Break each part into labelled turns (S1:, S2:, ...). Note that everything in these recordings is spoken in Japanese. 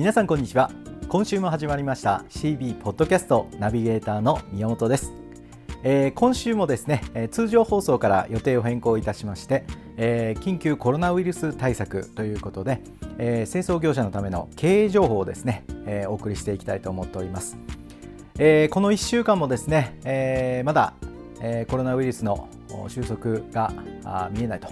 S1: 皆さんこんにちは。今週も始まりました CB ポッドキャストナビゲーターの宮本です、えー、今週もですね、えー、通常放送から予定を変更いたしまして、えー、緊急コロナウイルス対策ということで、え清掃業者のための経営情報をですね、えお送りしていきたいと思っております、えこの1週間もですね、えまだ、えコロナウイルスの収束が見えないと、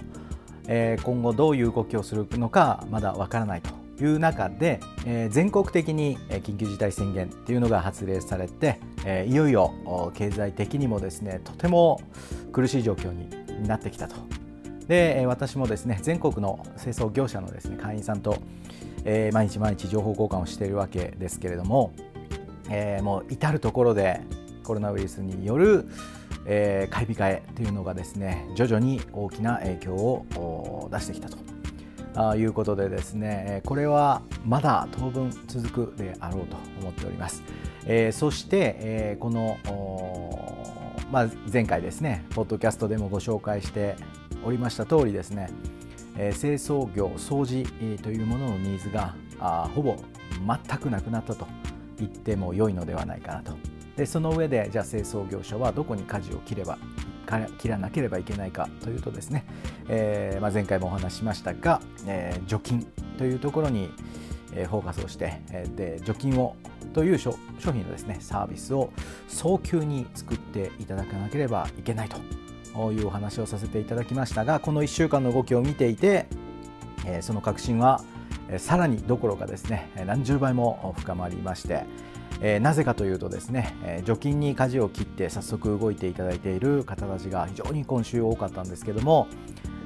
S1: え今後どういう動きをするのかまだわからないと。いう中で、えー、全国的に緊急事態宣言というのが発令されて、えー、いよいよ経済的にもですねとても苦しい状況になってきたと。で私もですね全国の清掃業者のですね会員さんと、えー、毎日毎日情報交換をしているわけですけれども、えー、もう至る所でコロナウイルスによる、えー、買い控えというのがですね徐々に大きな影響を出してきたと。あいうことでですねこれはまだ当分続くであろうと思っております。えー、そして、えー、この、まあ、前回ですねポッドキャストでもご紹介しておりました通りですね、えー、清掃業掃除というもののニーズがあほぼ全くなくなったと言っても良いのではないかなとでその上でじゃあ清掃業者はどこに舵を切れば切らなければいけないかというとですね、えーまあ、前回もお話ししましたが、えー、除菌というところに、え、フォーカスをして、え、で除菌をという商品のですねサービスを早急に作っていただかなければいけないというお話をさせていただきましたがこの1週間の動きを見ていて、え、その確信はさらにどころかですね何十倍も深まりまして、えー、なぜかというとですね、えー、除菌に舵を切って早速動いていただいている方たちが非常に今週多かったんですけども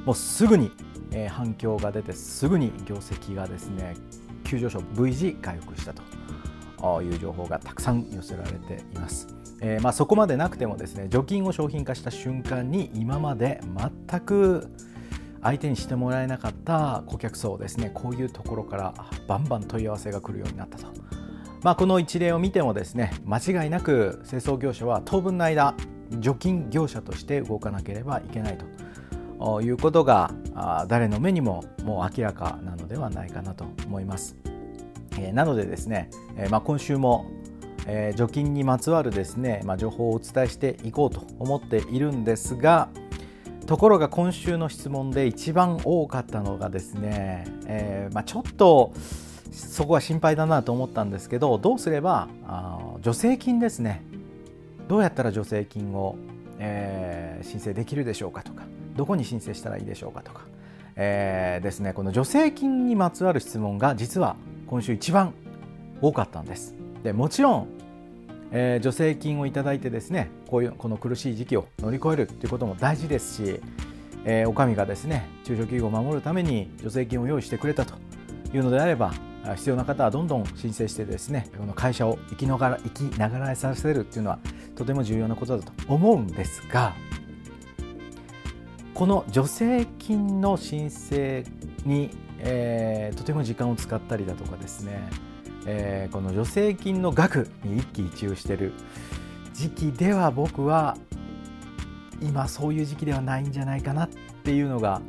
S1: もうすぐに、えー、反響が出てすぐに業績がですね急上昇 V 字回復したという情報がたくさん寄せられています。えーまあ、そこまでなくてもですね除菌を商品化した瞬間に今まで全く相手にしてもらえなかった顧客層ですねこういうところからバンバン問い合わせが来るようになったと。まあ、この一例を見てもですね間違いなく清掃業者は当分の間除菌業者として動かなければいけないということが誰の目にももう明らかなのではないかなと思います。えー、なのでですね、えー、まあ、今週も、えー、除菌にまつわるですね、まあ、情報をお伝えしていこうと思っているんですがところが今週の質問で一番多かったのがですね、えまあ、ちょっとそこは心配だなと思ったんですけどどうすればあ助成金ですねどうやったら助成金を、えー、申請できるでしょうかとかどこに申請したらいいでしょうかとか、えー、ですねこの助成金にまつわる質問が実は今週一番多かったんです。でもちろんえー、助成金をいただいてですねこういうこの苦しい時期を乗り越えるということも大事ですし、えー、お上がですね中小企業を守るために助成金を用意してくれたというのであれば必要な方はどんどん申請してですねこの会社を生きながら生きながらえさせるっていうのはとても重要なことだと思うんですがこの助成金の申請に、えー、とても時間を使ったりだとかですね、えー、この助成金の額に一喜一憂してる時期では僕は今そういう時期ではないんじゃないかなっていうのが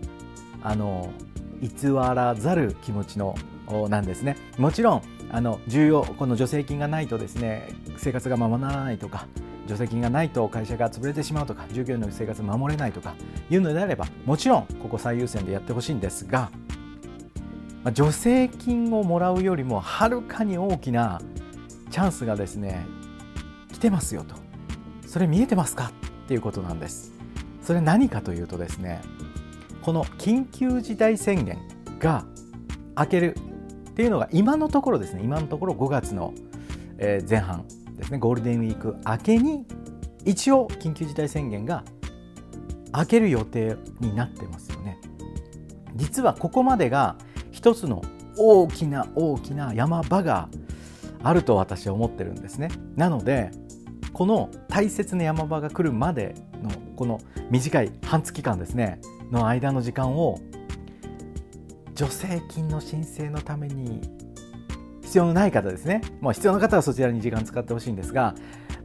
S1: あの偽らざる気持ちのなんですね。もちろんあの重要この助成金がないとですね生活がままならないとか助成金がないと会社が潰れてしまうとか従業員の生活を守れないとかいうのであればもちろんここ最優先でやってほしいんですが、まあ、助成金をもらうよりもはるかに大きなチャンスがですね来てますよと。それ見えてますか？っていうことなんです。それ何かというとですねこの緊急事態宣言が明けるっていうのが今のところですね。今のところ5月の前半ですね。ゴールデンウィーク明けに一応緊急事態宣言が明ける予定になってますよね。実はここまでが一つの大きな大きな山場があると私は思ってるんですね。なのでこの大切な山場が来るまでのこの短い半月間ですね。の間の時間を助成金の申請のために必要のない方ですね、もう必要な方はそちらに時間使ってほしいんですが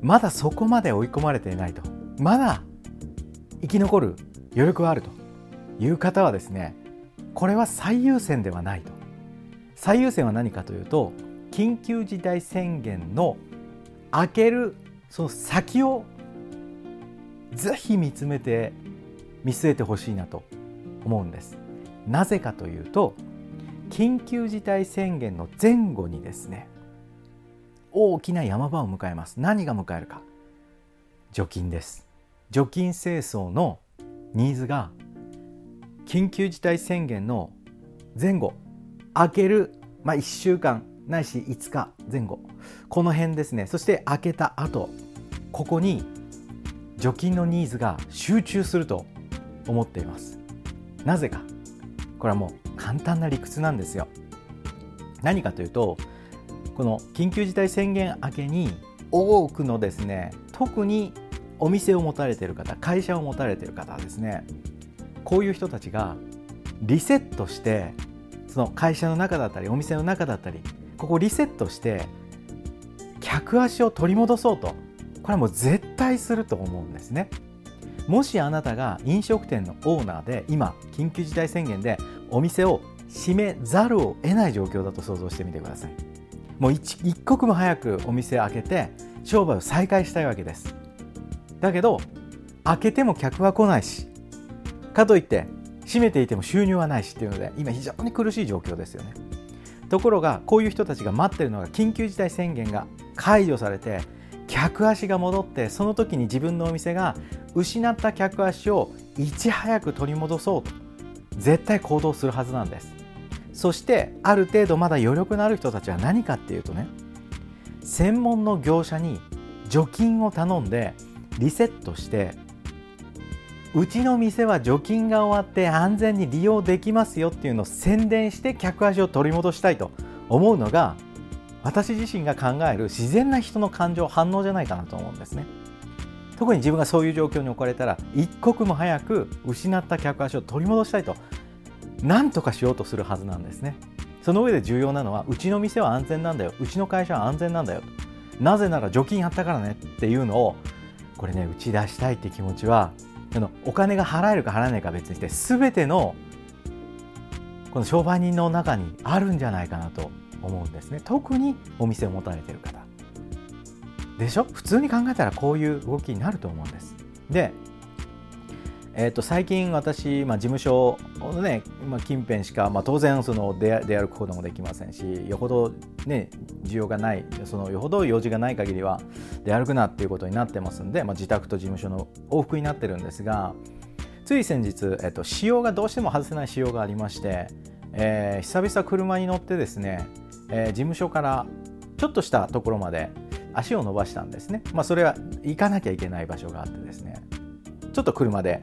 S1: まだそこまで追い込まれていないと。まだ生き残る余力があると。いう方はですねこれは最優先ではないと。最優先は何かというと緊急事態宣言の開けるその先をぜひ見つめて見据えてほしいなと思うんです。なぜかというと緊急事態宣言の前後にですね大きな山場を迎えます。何が迎えるか。除菌です。除菌清掃のニーズが緊急事態宣言の前後開ける、まあ、1週間ないし5日前後。この辺ですね。そして開けた後ここに除菌のニーズが集中すると思っています。なぜか。これはもう簡単な理屈なんですよ何かというとこの緊急事態宣言明けに多くのですね特にお店を持たれている方会社を持たれている方はですねこういう人たちがリセットしてその会社の中だったりお店の中だったりここリセットして客足を取り戻そうとこれはもう絶対すると思うんですね。もしあなたが飲食店のオーナーで今緊急事態宣言でお店を閉めざるを得ない状況だと想像してみてください。もう一刻も早くお店開けて商売を再開したいわけです。だけど開けても客は来ないしかといって閉めていても収入はないしっていうので今非常に苦しい状況ですよね。ところがこういう人たちが待ってるのが緊急事態宣言が解除されて客足が戻ってその時に自分のお店が失った客足をいち早く取り戻そうと。絶対行動するはずなんです。そしてある程度まだ余力のある人たちは何かっていうとね専門の業者に除菌を頼んでリセットしてうちの店は除菌が終わって安全に利用できますよっていうのを宣伝して客足を取り戻したいと思うのが私自身が考える自然な人の感情反応じゃないかなと思うんですね。特に自分がそういう状況に置かれたら一刻も早く失った客足を取り戻したいと何とかしようとするはずなんですね。その上で重要なのはうちの店は安全なんだよ。うちの会社は安全なんだよ。なぜなら除菌やったからね。っていうのをこれね打ち出したいって気持ちはあのお金が払えるか払えないか別にして全てのこの商売人の中にあるんじゃないかなと思うんですね。特にお店を持たれてる方。でしょ？普通に考えたらこういう動きになると思うんです。で、えー、と最近私、まあ、事務所のね、まあ、近辺しか、まあ、当然その出歩くこともできませんしよほどね需要がないそのよほど用事がない限りは出歩くなっていうことになってますんで、まあ、自宅と事務所の往復になってるんですがつい先日、えっと、仕様がどうしても外せない仕様がありまして、えー、久々車に乗ってですねえー、事務所からちょっとしたところまで足を伸ばしたんですね、まあ、それは行かなきゃいけない場所があってですね。ちょっと車で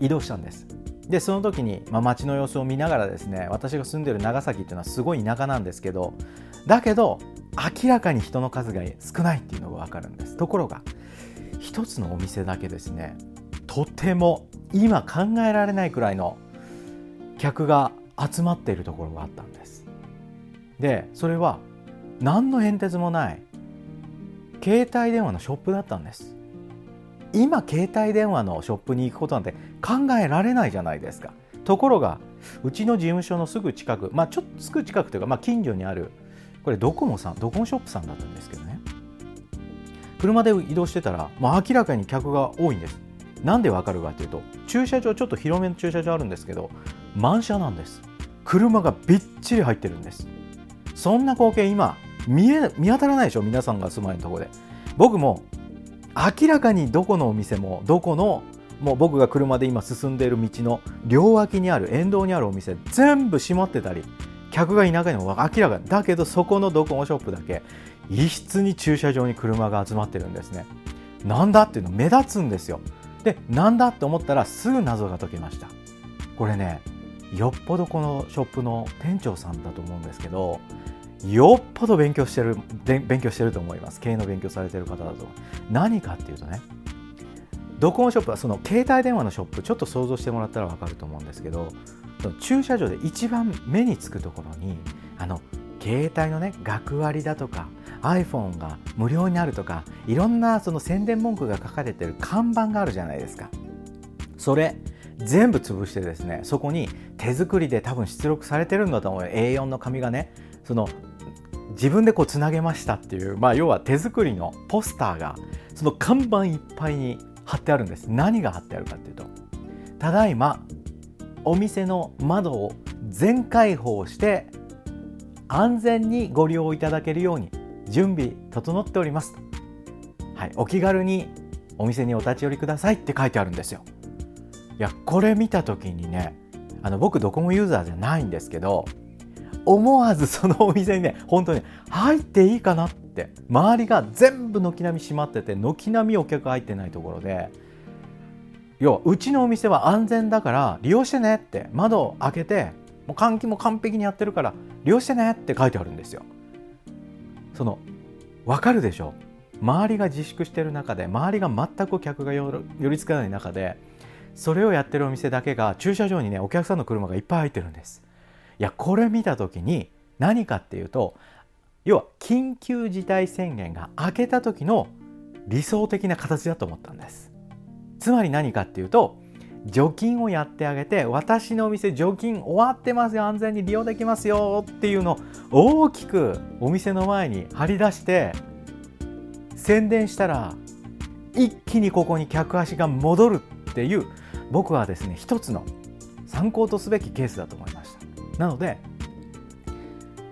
S1: 移動したんです。でその時に、まあ、街の様子を見ながらですね私が住んでる長崎っていうのはすごい田舎なんですけどだけど明らかに人の数が少ないっていうのが分かるんです。ところが一つのお店だけですねとても今考えられないくらいの客が集まっているところがあったんです。でそれは何の変哲もない携帯電話のショップだったんです。今携帯電話のショップに行くことなんて考えられないじゃないですか。ところがうちの事務所のすぐ近くまあちょっとすぐ近くというか、まあ、近所にあるこれドコモさんドコモショップさんだったんですけどね。車で移動してたら、まあ、明らかに客が多いんです。なんでわかるかというと駐車場ちょっと広めの駐車場あるんですけど満車なんです。車がびっちり入ってるんです。そんな光景今見え見当たらないでしょ？皆さんが住まいのとこで。僕も明らかにどこのお店もどこのもう僕が車で今進んでいる道の両脇にある沿道にあるお店全部閉まってたり客がいないのも明らかだけどそこのドコモショップだけ？一室に駐車場に車が集まってるんですね。なんだっていうの目立つんですよ。でなんだって思ったらすぐ謎が解けました。これねよっぽどこのショップの店長さんだと思うんですけどよっぽど勉強してる勉強してると思います。経営の勉強されてる方だと。何かっていうとねドコモショップはその携帯電話のショップちょっと想像してもらったら分かると思うんですけど駐車場で一番目につくところにあの携帯のね学割だとか iPhone が無料になるとかいろんなその宣伝文句が書かれてる看板があるじゃないですか。それ全部潰してですねそこに手作りで多分出力されてるんだと思う A4 の紙がねその自分でこうつなげましたっていう、まあ、要は手作りのポスターがその看板いっぱいに貼ってあるんです。何が貼ってあるかっていうとただいまお店の窓を全開放して安全にご利用いただけるように準備整っております、はい、お気軽にお店にお立ち寄りくださいって書いてあるんですよ。いやこれ見た時にねあの僕ドコモユーザーじゃないんですけど思わずそのお店にね本当に入っていいかなって周りが全部軒並み閉まってて軒並みお客入ってないところで要はうちのお店は安全だから利用してねって窓を開けてもう換気も完璧にやってるから利用してねって書いてあるんですよ。その分かるでしょ？周りが自粛してる中で周りが全く客が寄りつかない中でそれをやってるお店だけが駐車場にねお客さんの車がいっぱい入ってるんですいやこれ見た時に何かっていうと要は緊急事態宣言が明けた時の理想的な形だと思ったんです。つまり何かっていうと除菌をやってあげて私のお店除菌終わってますよ安全に利用できますよっていうのを大きくお店の前に張り出して宣伝したら一気にここに客足が戻るっていう僕はですね一つの参考とすべきケースだと思いました。なので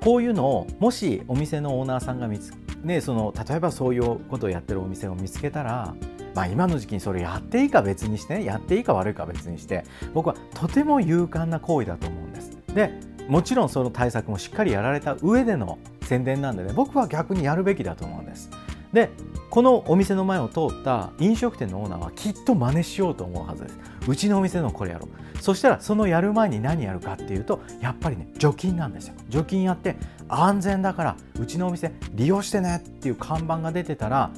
S1: こういうのをもしお店のオーナーさんが見つね、その例えばそういうことをやってるお店を見つけたらまあ、今の時期にそれやっていいか別にしてねやっていいか悪いか別にして僕はとても勇敢な行為だと思うんです。でもちろんその対策もしっかりやられた上での宣伝なんでね僕は逆にやるべきだと思うんです。でこのお店の前を通った飲食店のオーナーはきっと真似しようと思うはずです。うちのお店のこれやろう。そしたらそのやる前に何やるかっていうとやっぱりね除菌なんですよ。除菌やって安全だからうちのお店利用してねっていう看板が出てたら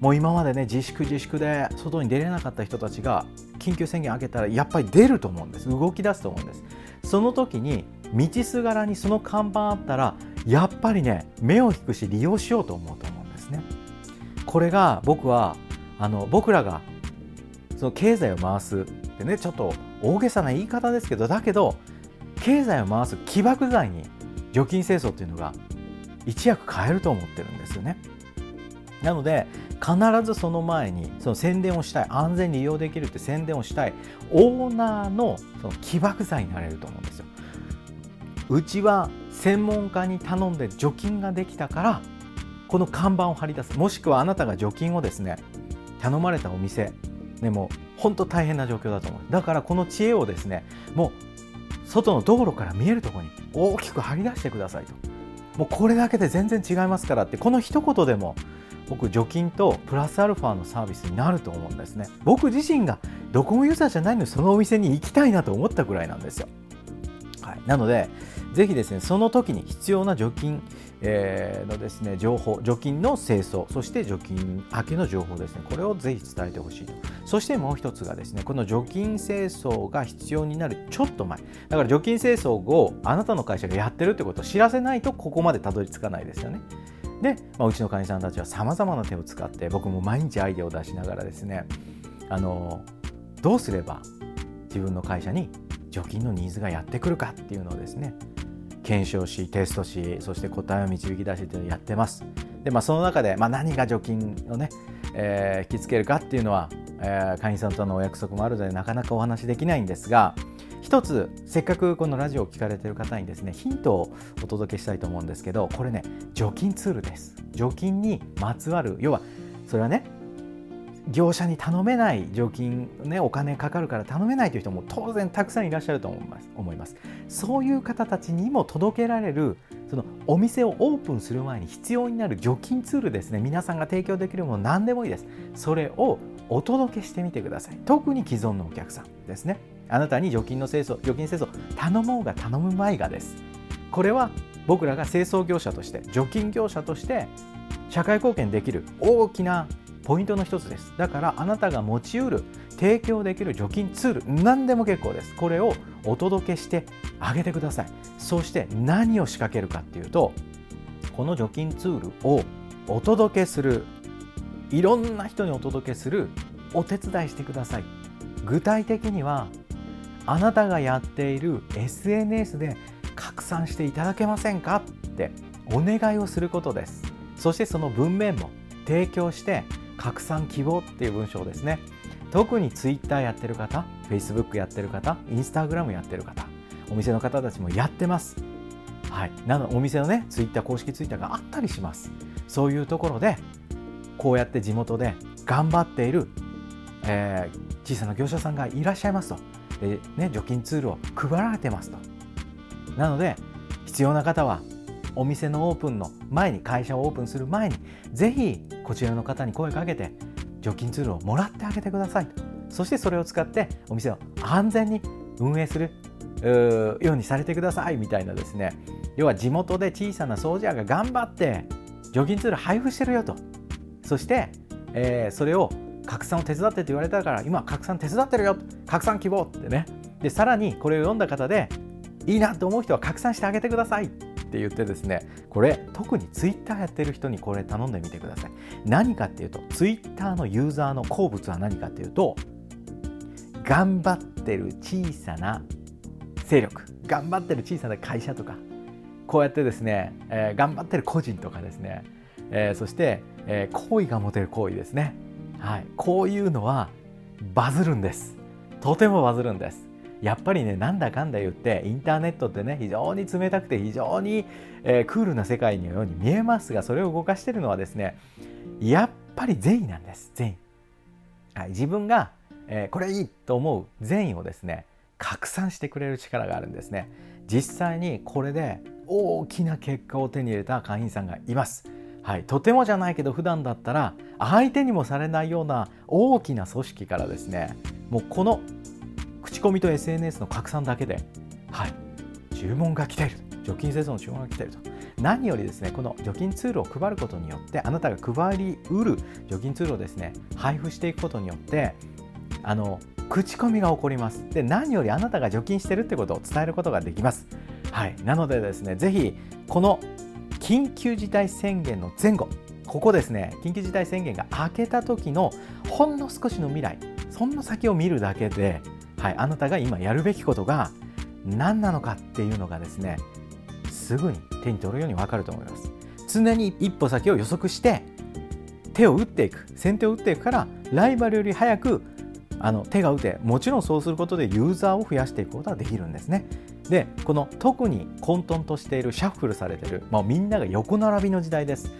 S1: もう今までね自粛自粛で外に出れなかった人たちが緊急宣言明けたらやっぱり出ると思うんです動き出すと思うんですその時に道すがらにその看板あったらやっぱりね目を引くし利用しようと思うと思うんですねこれが僕はあの僕らがその経済を回すってねちょっと大げさな言い方ですけどだけど経済を回す起爆剤に除菌清掃っていうのが一役変えると思ってるんですよね。なので必ずその前にその宣伝をしたい安全に利用できるって宣伝をしたいオーナーのその起爆剤になれると思うんですよ。うちは専門家に頼んで除菌ができたからこの看板を貼り出す。もしくはあなたが除菌をですね頼まれたお店。でも本当大変な状況だと思う。だからこの知恵をですねもう外の道路から見えるところに大きく貼り出してくださいと。もうこれだけで全然違いますからってこの一言でも僕除菌とプラスアルファのサービスになると思うんですね。僕自身がドコモユーザーじゃないのにそのお店に行きたいなと思ったぐらいなんですよ、はい、なのでぜひですねその時に必要な除菌、えー、のですね情報除菌の清掃そして除菌明けの情報ですねこれをぜひ伝えてほしいと。そしてもう一つがですねこの除菌清掃が必要になるちょっと前。だから除菌清掃をあなたの会社がやってるってことを知らせないとここまでたどり着かないですよね。で、まあ、うちの会員さんたちはさまざまな手を使って僕も毎日アイデアを出しながらですねあのどうすれば自分の会社に除菌のニーズがやってくるかっていうのをですね検証しテストしそして答えを導き出してやってます。でまあ、その中で、まあ、何が除菌をね、えー、引きつけるかっていうのは、えー、会員さんとのお約束もあるのでなかなかお話しできないんですが一つせっかくこのラジオを聞かれてる方にですねヒントをお届けしたいと思うんですけどこれね除菌ツールです除菌にまつわる要はそれはね業者に頼めない除菌ねお金かかるから頼めないという人も当然たくさんいらっしゃると思います思います。そういう方たちにも届けられるそのお店をオープンする前に必要になる除菌ツールですね。皆さんが提供できるもの何でもいいです。それをお届けしてみてください。特に既存のお客さんですね。あなたに除菌の清掃除菌清掃頼もうが頼むまいがです。これは僕らが清掃業者として除菌業者として社会貢献できる大きなポイントの一つです。だからあなたが持ちうる提供できる除菌ツール何でも結構です。これをお届けしてあげてください。そして何を仕掛けるかっていうとこの除菌ツールをお届けするいろんな人にお届けするお手伝いしてください。具体的にはあなたがやっている SNS で拡散していただけませんかってお願いをすることです。そしてその文面も提供して拡散希望っていう文章ですね。特に Twitter やってる方 Facebook やってる方 Instagram やってる方お店の方たちもやってます。はい。なのお店のね Twitter 公式 Twitter があったりします。そういうところでこうやって地元で頑張っている、えー、小さな業者さんがいらっしゃいますと。で、ね、除菌ツールを配られてますと。なので必要な方はお店のオープンの前に会社をオープンする前にぜひこちらの方に声かけて除菌ツールをもらってあげてください。そしてそれを使ってお店を安全に運営するようにされてください。みたいなですね。要は地元で小さな掃除屋が頑張って除菌ツール配布してるよと。そして、えー、それを拡散を手伝ってって言われたから今拡散手伝ってるよ拡散希望ってね。でさらにこれを読んだ方でいいなと思う人は拡散してあげてください。って言ってですねこれ特にツイッターやってる人にこれ頼んでみてください。何かっていうとツイッターのユーザーの好物は何かっていうと頑張ってる小さな勢力。頑張ってる小さな会社とか。こうやってですね、えー、頑張ってる個人とかですね、えー、そして、えー、好意が持てる行為ですね、はい、こういうのはバズるんです。とてもバズるんです。やっぱりねなんだかんだ言ってインターネットってね非常に冷たくて非常に、えー、クールな世界のように見えますがそれを動かしているのはですねやっぱり善意なんです善意、はい、自分が、えー、これいいと思う善意をですね拡散してくれる力があるんですね。実際にこれで大きな結果を手に入れた会員さんがいます。はい、とてもじゃないけど普段だったら相手にもされないような大きな組織からですねもうこの口コミと SNS の拡散だけで、はい、注文が来ている除菌製造の注文が来ていると。何よりですねこの除菌ツールを配ることによってあなたが配りうる除菌ツールをですね配布していくことによってあの口コミが起こります。で何よりあなたが除菌してるってことを伝えることができます。はいなのでですねぜひこの緊急事態宣言の前後ここですね緊急事態宣言が明けた時のほんの少しの未来そんな先を見るだけではい、あなたが今やるべきことが何なのかっていうのがですねすぐに手に取るように分かると思います。常に一歩先を予測して手を打っていく。先手を打っていくからライバルより早くあの手が打てもちろんそうすることでユーザーを増やしていくことができるんですね。でこの特に混沌としているシャッフルされている、まあ、みんなが横並びの時代です。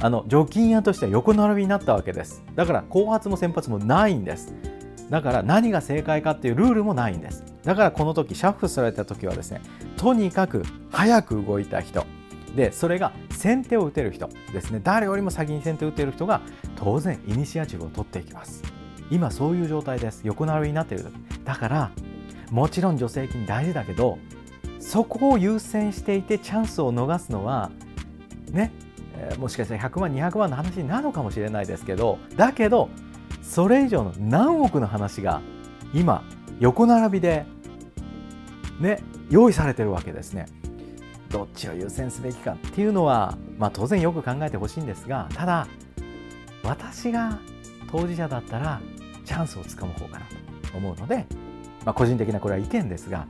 S1: あの除菌屋としては横並びになったわけです。だから後発も先発もないんです。だから何が正解かっていうルールもないんです。だからこの時シャッフルされた時はですねとにかく早く動いた人。でそれが先手を打てる人ですね。誰よりも先に先手を打てる人が当然イニシアチブを取っていきます。今そういう状態です。横並びになっている時。だからもちろん助成金大事だけどそこを優先していてチャンスを逃すのはね、もしかしたら100万200万の話になるのかもしれないですけどだけどそれ以上の何億の話が今横並びでね用意されてるわけですね。どっちを優先すべきかっていうのは、まあ、当然よく考えてほしいんですがただ私が当事者だったらチャンスをつかむ方かなと思うので、まあ、個人的なこれは意見ですが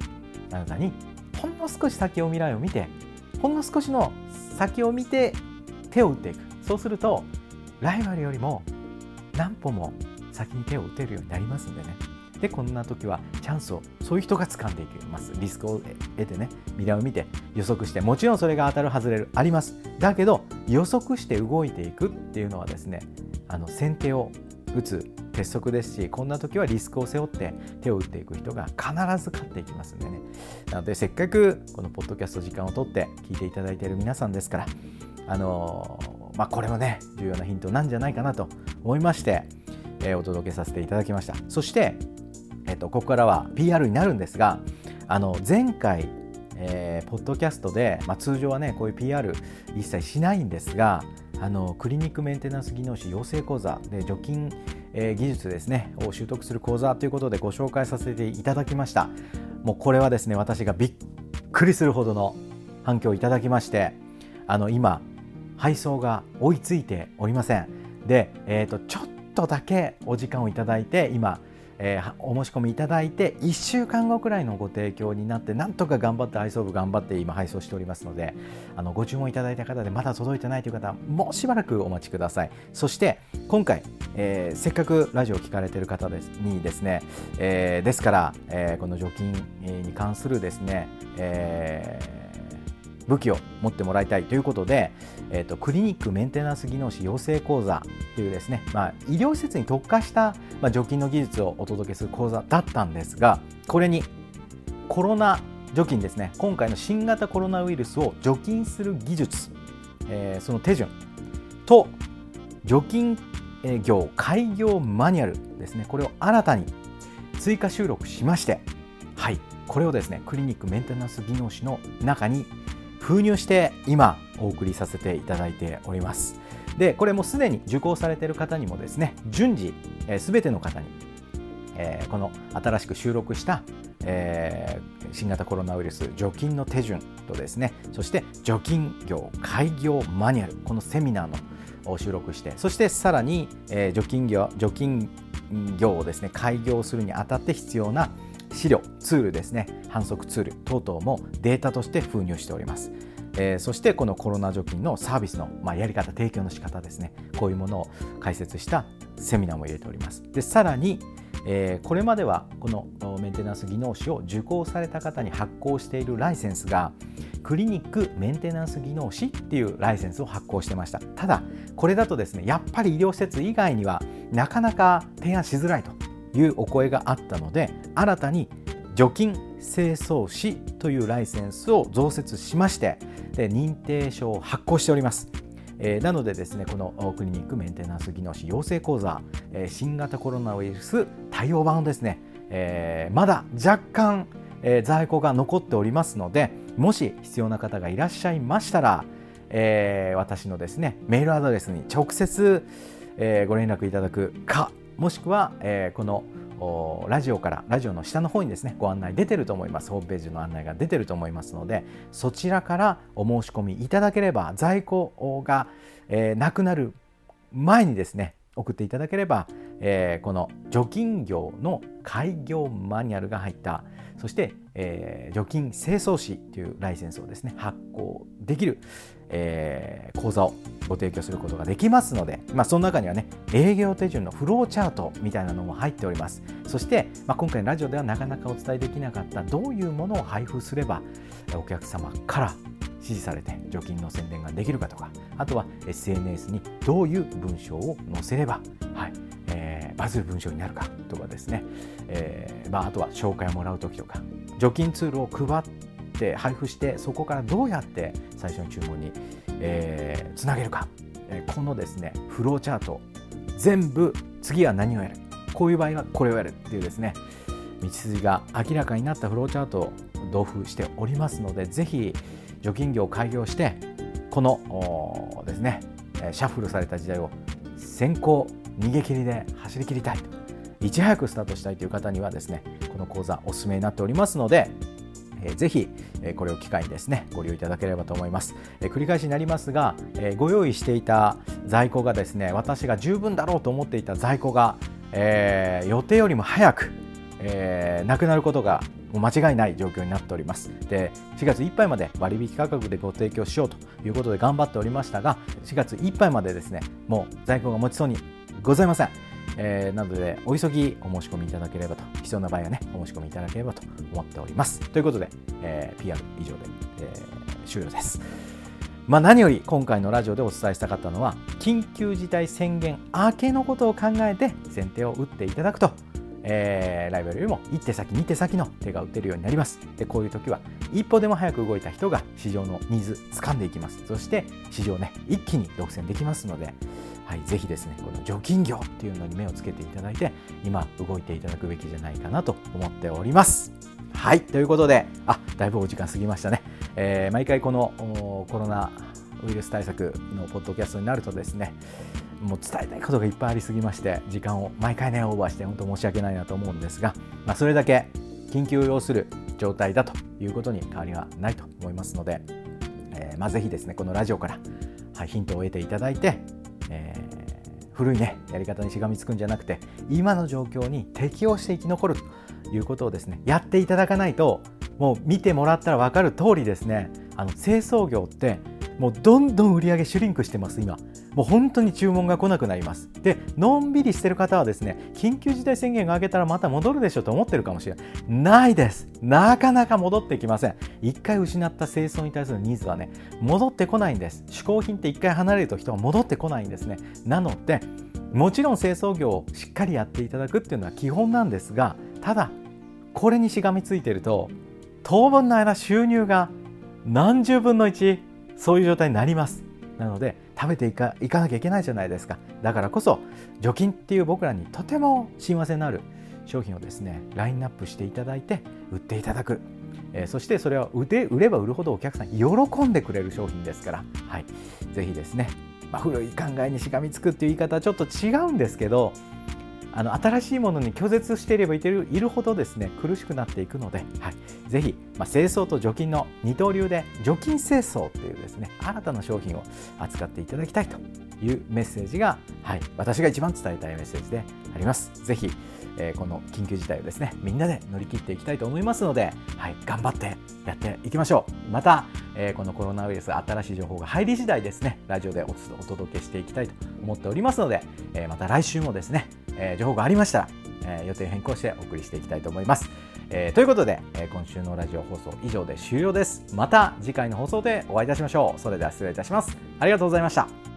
S1: あなたにほんの少し先を未来を見てほんの少しの先を見て手を打っていくそうするとライバルよりも何歩も先に手を打てるようになりますんでね。でこんな時はチャンスをそういう人が掴んでいきます。リスクを得てね未来を見て予測してもちろんそれが当たる外れるあります。だけど予測して動いていくっていうのはですねあの先手を打つ鉄則ですしこんな時はリスクを背負って手を打っていく人が必ず勝っていきますんでね。なのでせっかくこのポッドキャスト時間をとって聞いていただいている皆さんですからあのまあ、これもね重要なヒントなんじゃないかなと思いましてえー、お届けさせていただきました。そして、えーと、ここからは PR になるんですがあの前回、えー、ポッドキャストで、まあ、通常はねこういう PR 一切しないんですがあのクリニックメンテナンス技能士養成講座で除菌、え、技術ですねを習得する講座ということでご紹介させていただきました。もうこれはですね私がびっくりするほどの反響をいただきましてあの今配送が追いついておりません。で、えーとちょっとだけお時間をいただいて今、えー、お申し込みいただいて1週間後くらいのご提供になってなんとか頑張って配送部頑張って今配送しておりますのであのご注文いただいた方でまだ届いてないという方はもうしばらくお待ちください。そして今回、えー、せっかくラジオを聞かれている方ですにですね、えー、ですから、え、この除菌に関するですね、えー武器を持ってもらいたいということで、えーと、クリニックメンテナンス技能士養成講座というですね、まあ、医療施設に特化した、まあ、除菌の技術をお届けする講座だったんですがこれにコロナ除菌ですね今回の新型コロナウイルスを除菌する技術、えー、その手順と除菌業開業マニュアルですねこれを新たに追加収録しましてはいこれをですねクリニックメンテナンス技能士の中に封入して今お送りさせていただいております。でこれもすでに受講されている方にもですね順次すべ、ての方に、えー、この新しく収録した、えー、新型コロナウイルス除菌の手順とですねそして除菌業開業マニュアルこのセミナーの収録してそしてさらに、えー、除菌業除菌業をですね開業するにあたって必要な資料ツールですね。反則ツール等々もデータとして封入しております。えー、そしてこのコロナ除菌のサービスの、まあ、やり方提供の仕方ですね。こういうものを解説したセミナーも入れております。でさらに、え、これまではこのメンテナンス技能士を受講された方に発行しているライセンスがクリニックメンテナンス技能士っていうライセンスを発行してました。ただこれだとですねやっぱり医療施設以外にはなかなか提案しづらいと。いうお声があったので新たに除菌清掃士というライセンスを増設しましてで認定証を発行しております。えー、なのでですねこのクリニックメンテナンス技能士養成講座、えー、新型コロナウイルス対応版をですね、えー、まだ若干、えー、在庫が残っておりますのでもし必要な方がいらっしゃいましたら、えー、私のですねメールアドレスに直接、えー、ご連絡いただくかもしくは、えー、このラジオからラジオの下の方にですねご案内出てると思います。ホームページの案内が出てると思いますのでそちらからお申し込みいただければ在庫が、えー、なくなる前にですね送っていただければ、えー、この除菌業の開業マニュアルが入ったそして、えー、除菌清掃士というライセンスをですね発行できる、えー、講座をご提供することができますので、まあ、その中にはね営業手順のフローチャートみたいなのも入っております。そして、まあ、今回ラジオではなかなかお伝えできなかったどういうものを配布すればお客様から指示されて除菌の宣伝ができるかとかあとは SNS にどういう文章を載せれば、はいえー、バズる文章になるかとかですね、えーまあ、あとは紹介をもらう時とか除菌ツールを配って配布してそこからどうやって最初の注文に、えー、つなげるか、えー、このですねフローチャート。全部次は何をやる。こういう場合はこれをやるっていうですね道筋が明らかになったフローチャートを同封しておりますのでぜひ除菌業を開業してこのですねシャッフルされた時代を先行逃げ切りで走り切りたいと。いち早くスタートしたいという方にはですねこの講座おすすめになっておりますのでえー、ぜひ、えこれを機会にですねご利用いただければと思います、え繰り返しになりますが、えご用意していた在庫がですね私が十分だろうと思っていた在庫が、え、予定よりも早く、えー、なくなることが間違いない状況になっております。で4月いっぱいまで割引価格でご提供しようということで頑張っておりましたが4月いっぱいまでですねもう在庫が持ちそうにございません。えー、なのでお急ぎお申し込みいただければと必要な場合はねお申し込みいただければと思っております。ということで、えー、PR 以上で、えー、終了です。まあ、何より今回のラジオでお伝えしたかったのは緊急事態宣言明けのことを考えて先手を打っていただくとえー、ライバルよりも一手先二手先の手が打てるようになります。でこういう時は一歩でも早く動いた人が市場のニーズ掴んでいきます。そして市場ね一気に独占できますのではい、ぜひですねこの除菌業っていうのに目をつけていただいて今動いていただくべきじゃないかなと思っております。はいということであだいぶお時間過ぎましたね、えー、毎回このコロナウイルス対策のポッドキャストになるとですねもう伝えたいことがいっぱいありすぎまして時間を毎回ねオーバーして本当申し訳ないなと思うんですが、まあ、それだけ緊急を要する状態だということに変わりはないと思いますので、えー、まあ、ぜひですねこのラジオから、はい、ヒントを得ていただいて、古いねやり方にしがみつくんじゃなくて今の状況に適応して生き残るということをですねやっていただかないともう見てもらったら分かる通りですね。あの清掃業ってもうどんどん売り上げシュリンクしてます今。もう本当に注文が来なくなります。でのんびりしてる方はですね緊急事態宣言が明けたらまた戻るでしょと思ってるかもしれないないです。なかなか戻ってきません。一回失った清掃に対するニーズはね戻ってこないんです。嗜好品って一回離れると人は戻ってこないんですね。なのでもちろん清掃業をしっかりやっていただくっていうのは基本なんですがただこれにしがみついてると当分の間収入が何十分の1そういう状態になります。なので食べていかいかなきゃいけないじゃないですか。だからこそ除菌っていう僕らにとても親和性のある商品をですねラインナップしていただいて売っていただく、えー、そしてそれは売売れば売るほどお客さん喜んでくれる商品ですから、はい、ぜひですね、まあ、古い考えにしがみつくっていう言い方はちょっと違うんですけどあの新しいものに拒絶していればいるいるほどですね苦しくなっていくので、はい、ぜひ、まあ、清掃と除菌の二刀流で除菌清掃というですね新たな商品を扱っていただきたいというメッセージが、はい、私が一番伝えたいメッセージであります。ぜひえー、この緊急事態をですねみんなで乗り切っていきたいと思いますので、はい、頑張ってやっていきましょう。また、えー、このコロナウイルス新しい情報が入り次第ですねラジオでお届けしていきたいと思っておりますので、えー、また来週もですね、え情報がありましたら、え予定変更してお送りしていきたいと思います、えということで、え今週のラジオ放送以上で終了です。また次回の放送でお会いいたしましょう。それでは失礼いたします。ありがとうございました。